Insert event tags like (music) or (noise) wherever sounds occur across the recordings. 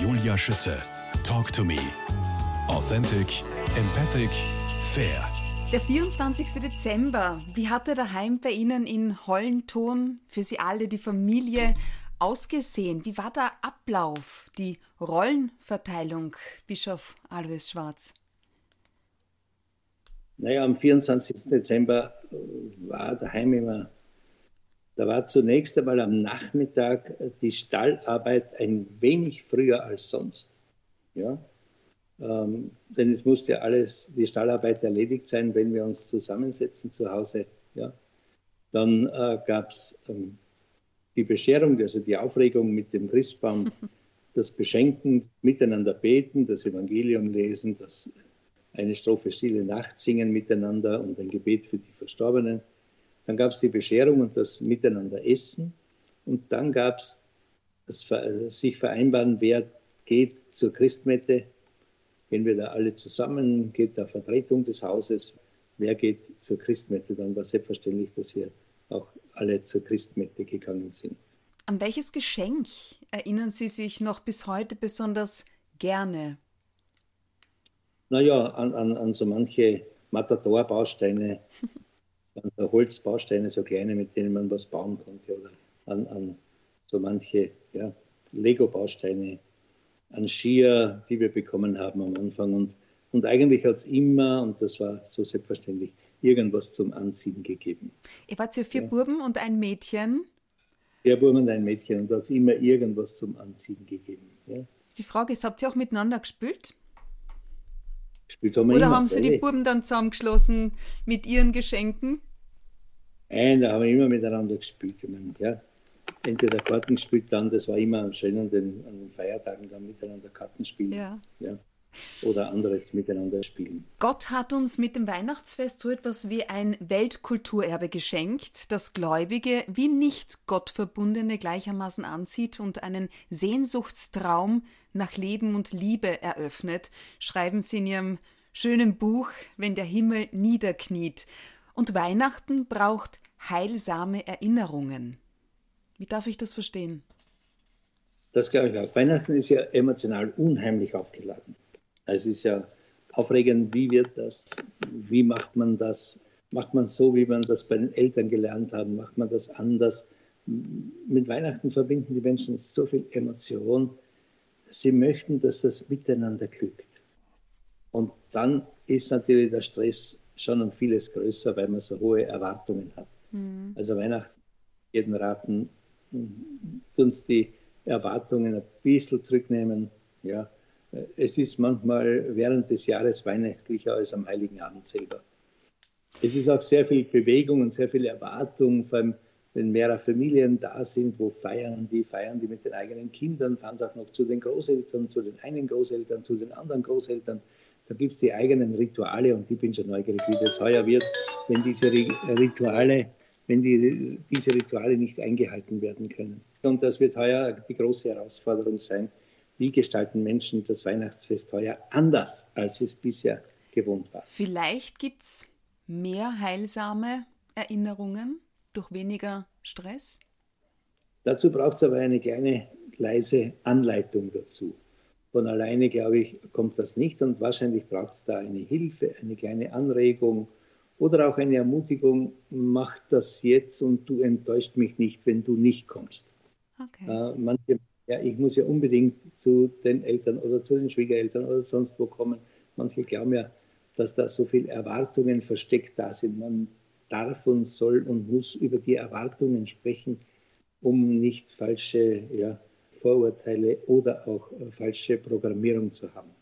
Julia Schütze. Talk to me. Authentic, empathic, fair. Der 24. Dezember, wie hat er daheim bei Ihnen in Hollenton für Sie alle, die Familie, ausgesehen? Wie war der Ablauf, die Rollenverteilung, Bischof Alois Schwarz? Naja, am 24. Dezember war daheim immer da war zunächst einmal am Nachmittag die Stallarbeit ein wenig früher als sonst. Ja? Ähm, denn es musste ja alles, die Stallarbeit erledigt sein, wenn wir uns zusammensetzen zu Hause. Ja? Dann äh, gab es ähm, die Bescherung, also die Aufregung mit dem Christbaum, (laughs) das Beschenken, miteinander beten, das Evangelium lesen, das eine Strophe Stille Nacht singen miteinander und ein Gebet für die Verstorbenen. Dann gab es die Bescherung und das Miteinander essen. Und dann gab es das sich vereinbaren, wer geht zur Christmette. Gehen wir da alle zusammen, geht da Vertretung des Hauses. Wer geht zur Christmette? Dann war selbstverständlich, dass wir auch alle zur Christmette gegangen sind. An welches Geschenk erinnern Sie sich noch bis heute besonders gerne? Naja, an, an, an so manche Matador-Bausteine, (laughs) an Holzbausteine, so kleine, mit denen man was bauen konnte, oder an, an so manche ja, Lego-Bausteine, an Skier, die wir bekommen haben am Anfang. Und, und eigentlich hat es immer, und das war so selbstverständlich, irgendwas zum Anziehen gegeben. Ihr wart ja vier ja. Buben und ein Mädchen. Vier Buben und ein Mädchen und da hat es immer irgendwas zum Anziehen gegeben. Ja. Die Frage ist, habt ihr auch miteinander gespielt? Gespielt haben wir Oder immer, haben sie die Buben dann zusammengeschlossen mit ihren Geschenken? Nein, da haben wir immer miteinander gespielt. Ich meine, ja, entweder Karten gespielt dann, das war immer schön an den, an den Feiertagen dann miteinander Karten spielen. Ja. ja. Oder anderes miteinander spielen. Gott hat uns mit dem Weihnachtsfest so etwas wie ein Weltkulturerbe geschenkt, das Gläubige wie nicht Gottverbundene gleichermaßen anzieht und einen Sehnsuchtstraum nach Leben und Liebe eröffnet, schreiben Sie in Ihrem schönen Buch Wenn der Himmel niederkniet. Und Weihnachten braucht heilsame Erinnerungen. Wie darf ich das verstehen? Das glaube ich auch. Weihnachten ist ja emotional unheimlich aufgeladen. Es ist ja aufregend, wie wird das, wie macht man das, macht man so, wie man das bei den Eltern gelernt hat, macht man das anders. Mit Weihnachten verbinden die Menschen so viel Emotion. Sie möchten, dass das miteinander glückt. Und dann ist natürlich der Stress schon um vieles größer, weil man so hohe Erwartungen hat. Mhm. Also Weihnachten, jeden raten, uns die Erwartungen ein bisschen zurücknehmen. Ja, es ist manchmal während des Jahres weihnachtlicher als am Heiligen Abend selber. Es ist auch sehr viel Bewegung und sehr viel Erwartung, vor allem wenn mehrere Familien da sind, wo feiern die, feiern die mit den eigenen Kindern, fahren sie auch noch zu den Großeltern, zu den einen Großeltern, zu den anderen Großeltern. Da gibt es die eigenen Rituale und ich bin schon neugierig, wie das heuer wird, wenn diese Rituale wenn die, diese Rituale nicht eingehalten werden können. Und das wird heuer die große Herausforderung sein. Wie gestalten Menschen das Weihnachtsfest heuer anders, als es bisher gewohnt war? Vielleicht gibt es mehr heilsame Erinnerungen durch weniger Stress? Dazu braucht es aber eine kleine, leise Anleitung dazu. Von alleine, glaube ich, kommt das nicht und wahrscheinlich braucht es da eine Hilfe, eine kleine Anregung, oder auch eine Ermutigung, mach das jetzt und du enttäuscht mich nicht, wenn du nicht kommst. Okay. Äh, manche, ja, ich muss ja unbedingt zu den Eltern oder zu den Schwiegereltern oder sonst wo kommen. Manche glauben ja, dass da so viele Erwartungen versteckt da sind. Man darf und soll und muss über die Erwartungen sprechen, um nicht falsche ja, Vorurteile oder auch äh, falsche Programmierung zu haben.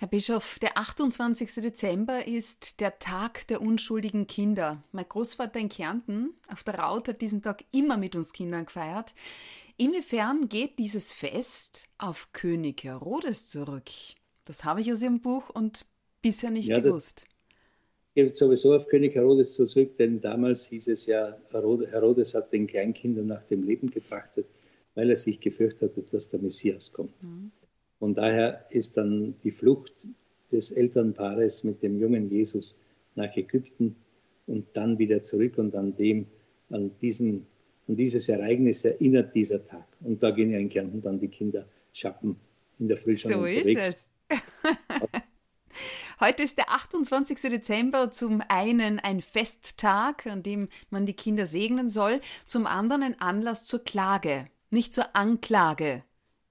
Herr Bischof, der 28. Dezember ist der Tag der unschuldigen Kinder. Mein Großvater in Kärnten auf der Raut hat diesen Tag immer mit uns Kindern gefeiert. Inwiefern geht dieses Fest auf König Herodes zurück? Das habe ich aus Ihrem Buch und bisher nicht ja, gewusst. Geht sowieso auf König Herodes zurück, denn damals hieß es ja, Herodes hat den Kleinkindern nach dem Leben getrachtet, weil er sich gefürchtet hat, dass der Messias kommt. Mhm. Von daher ist dann die Flucht des Elternpaares mit dem jungen Jesus nach Ägypten und dann wieder zurück und an dem, an diesen, an dieses Ereignis erinnert dieser Tag. Und da gehen ja in Kärnten dann die Kinder shoppen in der Früh schon so unterwegs. Ist es. (laughs) Heute ist der 28. Dezember zum einen ein Festtag, an dem man die Kinder segnen soll, zum anderen ein Anlass zur Klage, nicht zur Anklage.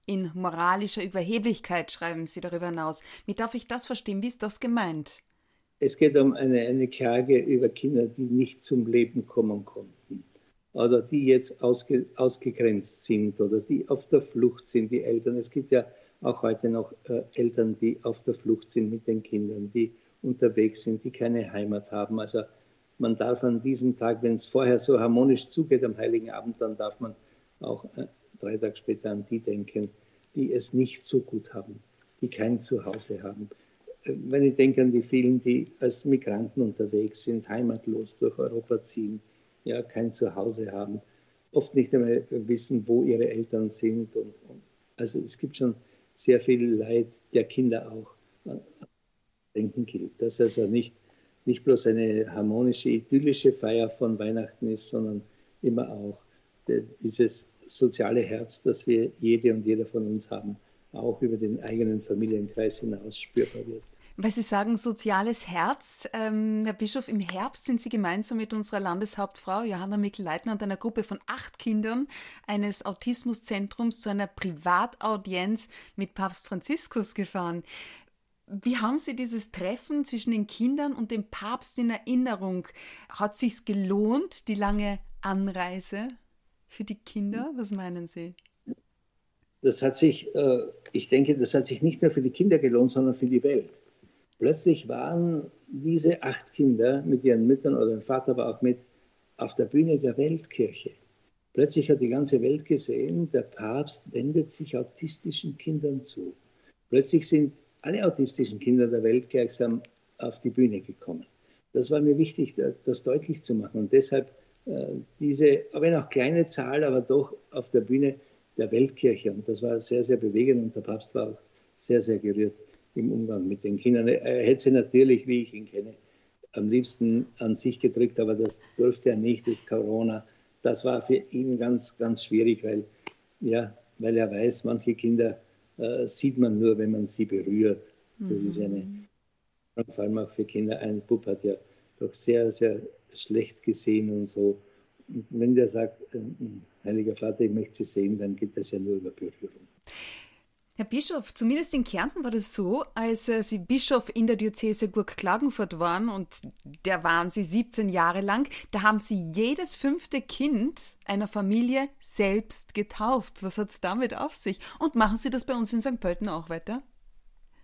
In moralischer Überheblichkeit schreiben Sie darüber hinaus. Wie darf ich das verstehen? Wie ist das gemeint? Es geht um eine, eine Klage über Kinder, die nicht zum Leben kommen konnten oder die jetzt ausge, ausgegrenzt sind oder die auf der Flucht sind, die Eltern. Es gibt ja auch heute noch äh, Eltern, die auf der Flucht sind mit den Kindern, die unterwegs sind, die keine Heimat haben. Also man darf an diesem Tag, wenn es vorher so harmonisch zugeht am Heiligen Abend, dann darf man auch äh, drei Tage später an die denken, die es nicht so gut haben, die kein Zuhause haben. Äh, wenn ich denke an die vielen, die als Migranten unterwegs sind, heimatlos durch Europa ziehen, ja, kein Zuhause haben, oft nicht einmal wissen, wo ihre Eltern sind. Und, und also es gibt schon sehr viel Leid der Kinder auch denken gilt. Dass also nicht, nicht bloß eine harmonische, idyllische Feier von Weihnachten ist, sondern immer auch dieses soziale Herz, das wir jede und jeder von uns haben, auch über den eigenen Familienkreis hinaus spürbar wird. Weil Sie sagen soziales Herz, ähm, Herr Bischof, im Herbst sind Sie gemeinsam mit unserer Landeshauptfrau Johanna Mikl-Leitner und einer Gruppe von acht Kindern eines Autismuszentrums zu einer Privataudienz mit Papst Franziskus gefahren. Wie haben Sie dieses Treffen zwischen den Kindern und dem Papst in Erinnerung? Hat sich's gelohnt, die lange Anreise für die Kinder? Was meinen Sie? Das hat sich, äh, ich denke, das hat sich nicht nur für die Kinder gelohnt, sondern für die Welt. Plötzlich waren diese acht Kinder mit ihren Müttern oder dem Vater war auch mit auf der Bühne der Weltkirche. Plötzlich hat die ganze Welt gesehen, der Papst wendet sich autistischen Kindern zu. Plötzlich sind alle autistischen Kinder der Welt gleichsam auf die Bühne gekommen. Das war mir wichtig, das deutlich zu machen. Und deshalb diese, wenn auch kleine Zahl, aber doch auf der Bühne der Weltkirche. Und das war sehr, sehr bewegend und der Papst war auch sehr, sehr gerührt im Umgang mit den Kindern. Er hätte sie natürlich, wie ich ihn kenne, am liebsten an sich gedrückt, aber das durfte er nicht, das Corona. Das war für ihn ganz, ganz schwierig, weil, ja, weil er weiß, manche Kinder äh, sieht man nur, wenn man sie berührt. Das mhm. ist eine, vor allem auch für Kinder. Ein Bub hat ja doch sehr, sehr schlecht gesehen und so. Und wenn der sagt, äh, Heiliger Vater, ich möchte Sie sehen, dann geht das ja nur über Berührung. Herr Bischof, zumindest in Kärnten war das so, als äh, Sie Bischof in der Diözese Gurk-Klagenfurt waren und der waren Sie 17 Jahre lang, da haben Sie jedes fünfte Kind einer Familie selbst getauft. Was hat es damit auf sich? Und machen Sie das bei uns in St. Pölten auch weiter?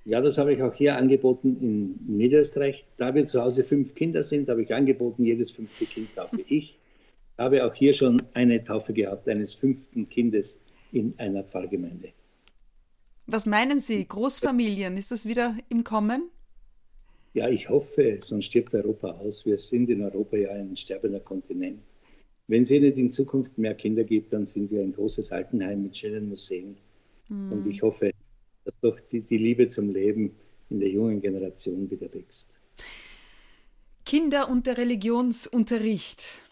Ja, das habe ich auch hier angeboten in Niederösterreich. Da wir zu Hause fünf Kinder sind, habe ich angeboten, jedes fünfte Kind taufe ich. Habe auch hier schon eine Taufe gehabt, eines fünften Kindes in einer Pfarrgemeinde. Was meinen Sie, Großfamilien, ist das wieder im Kommen? Ja, ich hoffe, sonst stirbt Europa aus. Wir sind in Europa ja ein sterbender Kontinent. Wenn es nicht in Zukunft mehr Kinder gibt, dann sind wir ein großes Altenheim mit schönen Museen. Mhm. Und ich hoffe, dass doch die, die Liebe zum Leben in der jungen Generation wieder wächst. Kinder und der Religionsunterricht.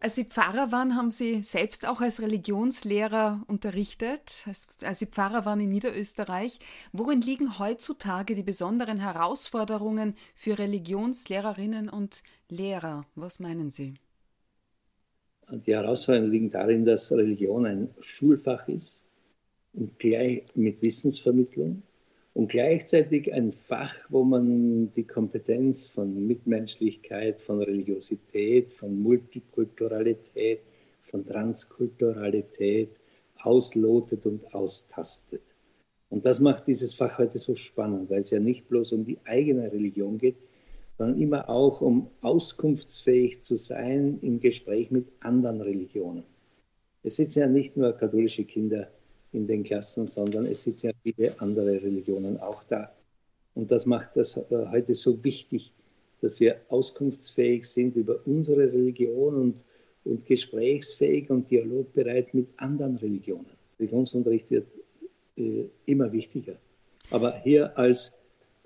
Als Sie Pfarrer waren, haben Sie selbst auch als Religionslehrer unterrichtet, als, als, Sie Pfarrer waren in Niederösterreich. Worin liegen heutzutage die besonderen Herausforderungen für Religionslehrerinnen und Lehrer? Was meinen Sie? Die Herausforderungen liegen darin, dass Religion ein Schulfach ist und gleich mit Wissensvermittlung und gleichzeitig ein Fach, wo man die Kompetenz von Mitmenschlichkeit, von Religiosität, von Multikulturalität, von Transkulturalität auslotet und austastet. Und das macht dieses Fach heute so spannend, weil es ja nicht bloß um die eigene Religion geht, sondern immer auch um auskunftsfähig zu sein im Gespräch mit anderen Religionen. Es sitzen ja nicht nur katholische Kinder in den Klassen, sondern es sitzen ja viele andere Religionen auch da. Und das macht das äh, heute so wichtig, dass wir auskunftsfähig sind über unsere Religion und, und gesprächsfähig und dialogbereit mit anderen Religionen. Religionsunterricht wird äh, immer wichtiger. Aber hier als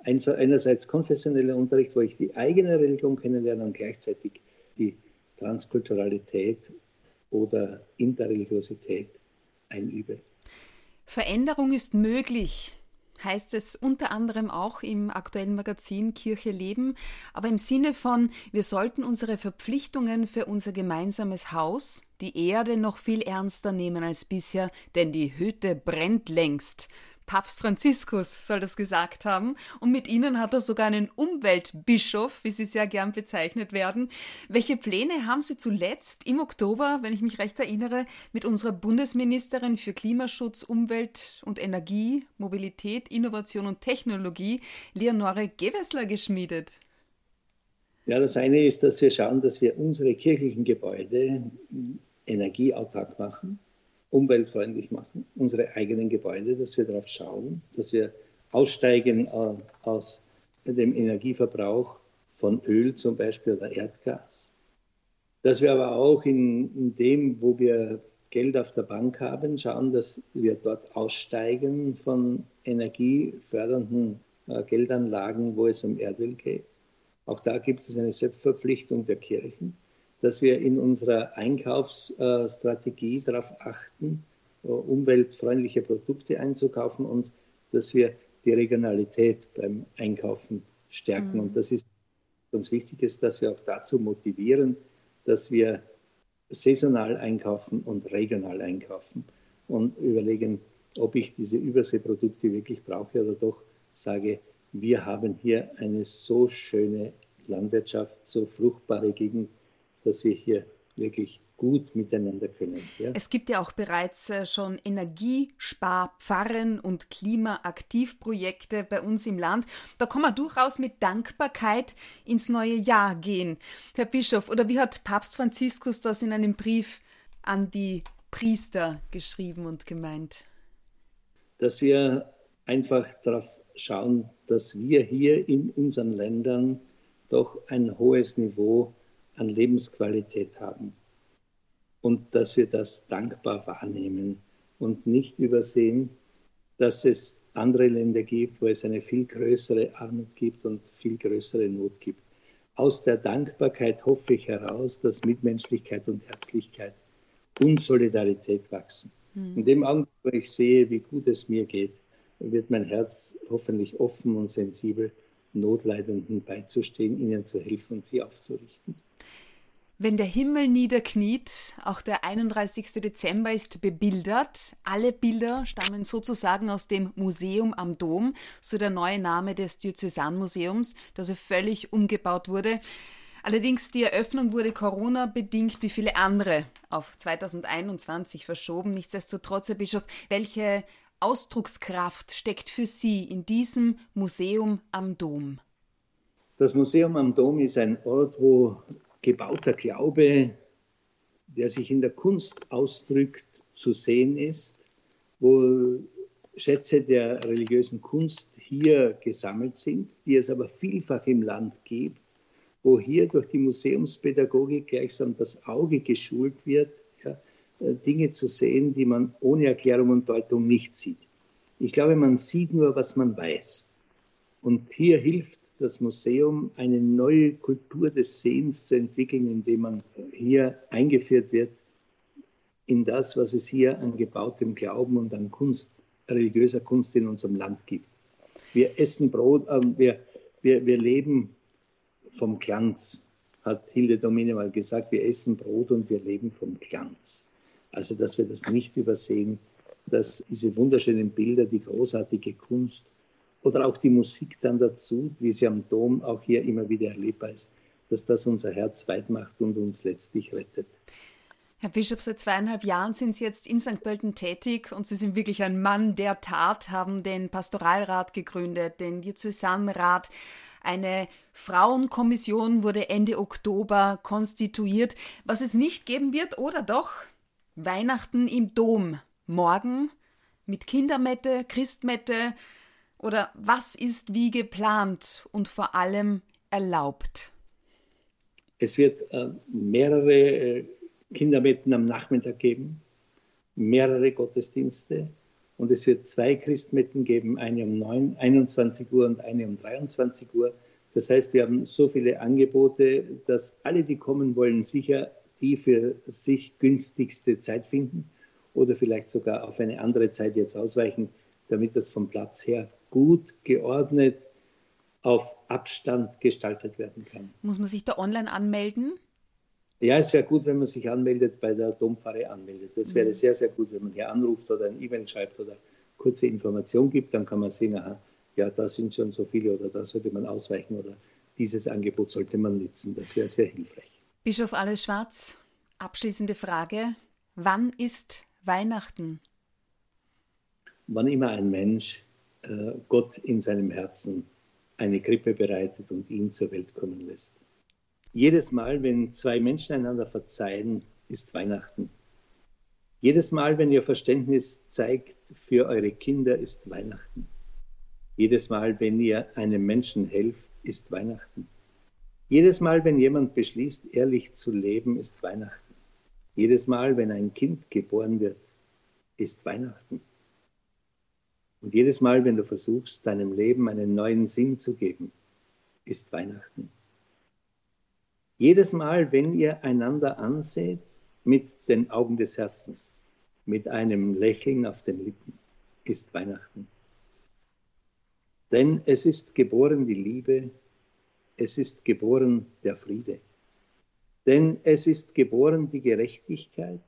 ein, einerseits konfessioneller Unterricht, wo ich die eigene Religion kennenlerne und gleichzeitig die Transkulturalität oder Interreligiosität einübe. Veränderung ist möglich, heißt es unter anderem auch im aktuellen Magazin Kirche Leben, aber im Sinne von, wir sollten unsere Verpflichtungen für unser gemeinsames Haus, die Erde, noch viel ernster nehmen als bisher, denn die Hütte brennt längst. Papst Franziskus soll das gesagt haben. Und mit ihnen hat er sogar einen Umweltbischof, wie sie sehr gern bezeichnet werden. Welche Pläne haben Sie zuletzt im Oktober, wenn ich mich recht erinnere, mit unserer Bundesministerin für Klimaschutz, Umwelt und Energie, Mobilität, Innovation und Technologie, Leonore Gewessler, geschmiedet? Ja, das eine ist, dass wir schauen, dass wir unsere kirchlichen Gebäude energieautark machen umweltfreundlich machen, unsere eigenen Gebäude, dass wir darauf schauen, dass wir aussteigen äh, aus dem Energieverbrauch von Öl zum Beispiel oder Erdgas. Dass wir aber auch in, in dem, wo wir Geld auf der Bank haben, schauen, dass wir dort aussteigen von energiefördernden äh, Geldanlagen, wo es um Erdöl geht. Auch da gibt es eine Selbstverpflichtung der Kirchen dass wir in unserer Einkaufsstrategie darauf achten, äh, umweltfreundliche Produkte einzukaufen und dass wir die Regionalität beim Einkaufen stärken. Mhm. Und das ist ganz wichtig, ist, dass wir auch dazu motivieren, dass wir saisonal einkaufen und regional einkaufen und überlegen, ob ich diese Überseeprodukte wirklich brauche oder doch sage, wir haben hier eine so schöne Landwirtschaft, so fruchtbare Gegend, dass wir hier wirklich gut miteinander können. Ja. Es gibt ja auch bereits äh, schon Energiesparpfarren und Klimaaktivprojekte bei uns im Land. Da kann man durchaus mit Dankbarkeit ins neue Jahr gehen. Herr Bischof, oder wie hat Papst Franziskus das in einem Brief an die Priester geschrieben und gemeint? Dass wir einfach darauf schauen, dass wir hier in unseren Ländern doch ein hohes Niveau an Lebensqualität haben. Und dass wir das dankbar wahrnehmen und nicht übersehen, dass es andere Länder gibt, wo es eine viel größere Armut gibt und viel größere Not gibt. Aus der Dankbarkeit hoffe ich heraus, dass Mitmenschlichkeit und Herzlichkeit und Solidarität wachsen. Mhm. In dem Augenblick, wo ich sehe, wie gut es mir geht, wird mein Herz hoffentlich offen und sensibel, Notleidenden beizustehen, ihnen zu helfen und sie aufzurichten. Wenn der Himmel niederkniet, auch der 31. Dezember ist bebildert. Alle Bilder stammen sozusagen aus dem Museum am Dom, so der neue Name des Diözesanmuseums, das völlig umgebaut wurde. Allerdings die Eröffnung wurde Corona-bedingt wie viele andere auf 2021 verschoben. Nichtsdestotrotz, Herr Bischof, welche Ausdruckskraft steckt für Sie in diesem Museum am Dom? Das Museum am Dom ist ein Ort, wo gebauter Glaube, der sich in der Kunst ausdrückt, zu sehen ist, wo Schätze der religiösen Kunst hier gesammelt sind, die es aber vielfach im Land gibt, wo hier durch die Museumspädagogik gleichsam das Auge geschult wird, ja, äh, Dinge zu sehen, die man ohne Erklärung und Deutung nicht sieht. Ich glaube, man sieht nur, was man weiß. Und hier hilft das Museum eine neue Kultur des Sehens zu entwickeln, indem man hier eingeführt wird in das, was es hier an gebautem Glauben und an Kunst, religiöser Kunst in unserem Land gibt. Wir essen Brot, äh, wir, wir, wir leben vom Glanz, hat Hilde Domine mal gesagt, wir essen Brot und wir leben vom Glanz. Also, dass wir das nicht übersehen, dass diese wunderschönen Bilder, die großartige Kunst oder auch die Musik dann dazu, wie sie am Dom auch hier immer wieder erlebbar ist, dass das unser Herz weit macht und uns letztlich rettet. Herr Bischof, seit zweieinhalb Jahren sind Sie jetzt in St. Pölten tätig und Sie sind wirklich ein Mann der Tat, haben den Pastoralrat gegründet, den Diözesanrat. Eine Frauenkommission wurde Ende Oktober konstituiert. Was es nicht geben wird, oder doch? Weihnachten im Dom. Morgen mit Kindermette, Christmette, oder was ist wie geplant und vor allem erlaubt? Es wird äh, mehrere äh, Kinderbetten am Nachmittag geben, mehrere Gottesdienste und es wird zwei Christmetten geben, eine um 9, 21 Uhr und eine um 23 Uhr. Das heißt, wir haben so viele Angebote, dass alle, die kommen wollen, sicher die für sich günstigste Zeit finden. oder vielleicht sogar auf eine andere Zeit jetzt ausweichen, damit das vom Platz her gut geordnet auf Abstand gestaltet werden kann. Muss man sich da online anmelden? Ja, es wäre gut, wenn man sich anmeldet, bei der Dompfarre anmeldet. Das wäre mhm. sehr, sehr gut, wenn man hier anruft oder ein E-Mail schreibt oder kurze Information gibt, dann kann man sehen, aha, ja, da sind schon so viele oder da sollte man ausweichen oder dieses Angebot sollte man nützen. Das wäre sehr hilfreich. Bischof Alles Schwarz, abschließende Frage. Wann ist Weihnachten? Wann immer ein Mensch Gott in seinem Herzen eine Krippe bereitet und ihn zur Welt kommen lässt. Jedes Mal, wenn zwei Menschen einander verzeihen, ist Weihnachten. Jedes Mal, wenn ihr Verständnis zeigt für eure Kinder, ist Weihnachten. Jedes Mal, wenn ihr einem Menschen helft, ist Weihnachten. Jedes Mal, wenn jemand beschließt, ehrlich zu leben, ist Weihnachten. Jedes Mal, wenn ein Kind geboren wird, ist Weihnachten. Und jedes Mal, wenn du versuchst, deinem Leben einen neuen Sinn zu geben, ist Weihnachten. Jedes Mal, wenn ihr einander anseht, mit den Augen des Herzens, mit einem Lächeln auf den Lippen, ist Weihnachten. Denn es ist geboren die Liebe, es ist geboren der Friede. Denn es ist geboren die Gerechtigkeit,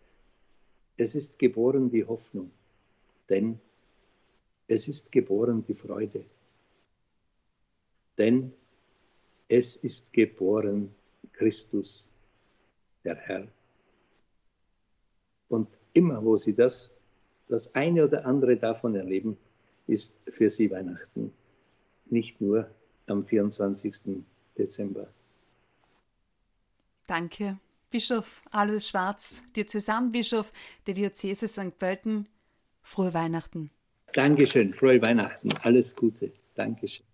es ist geboren die Hoffnung. Denn es ist geboren die Freude. Denn es ist geboren Christus, der Herr. Und immer, wo Sie das, das eine oder andere davon erleben, ist für Sie Weihnachten, nicht nur am 24. Dezember. Danke. Bischof Alois Schwarz, Diözesanbischof der Diözese St. Pölten. Frohe Weihnachten. Dankeschön, frohe Weihnachten, alles Gute. Dankeschön.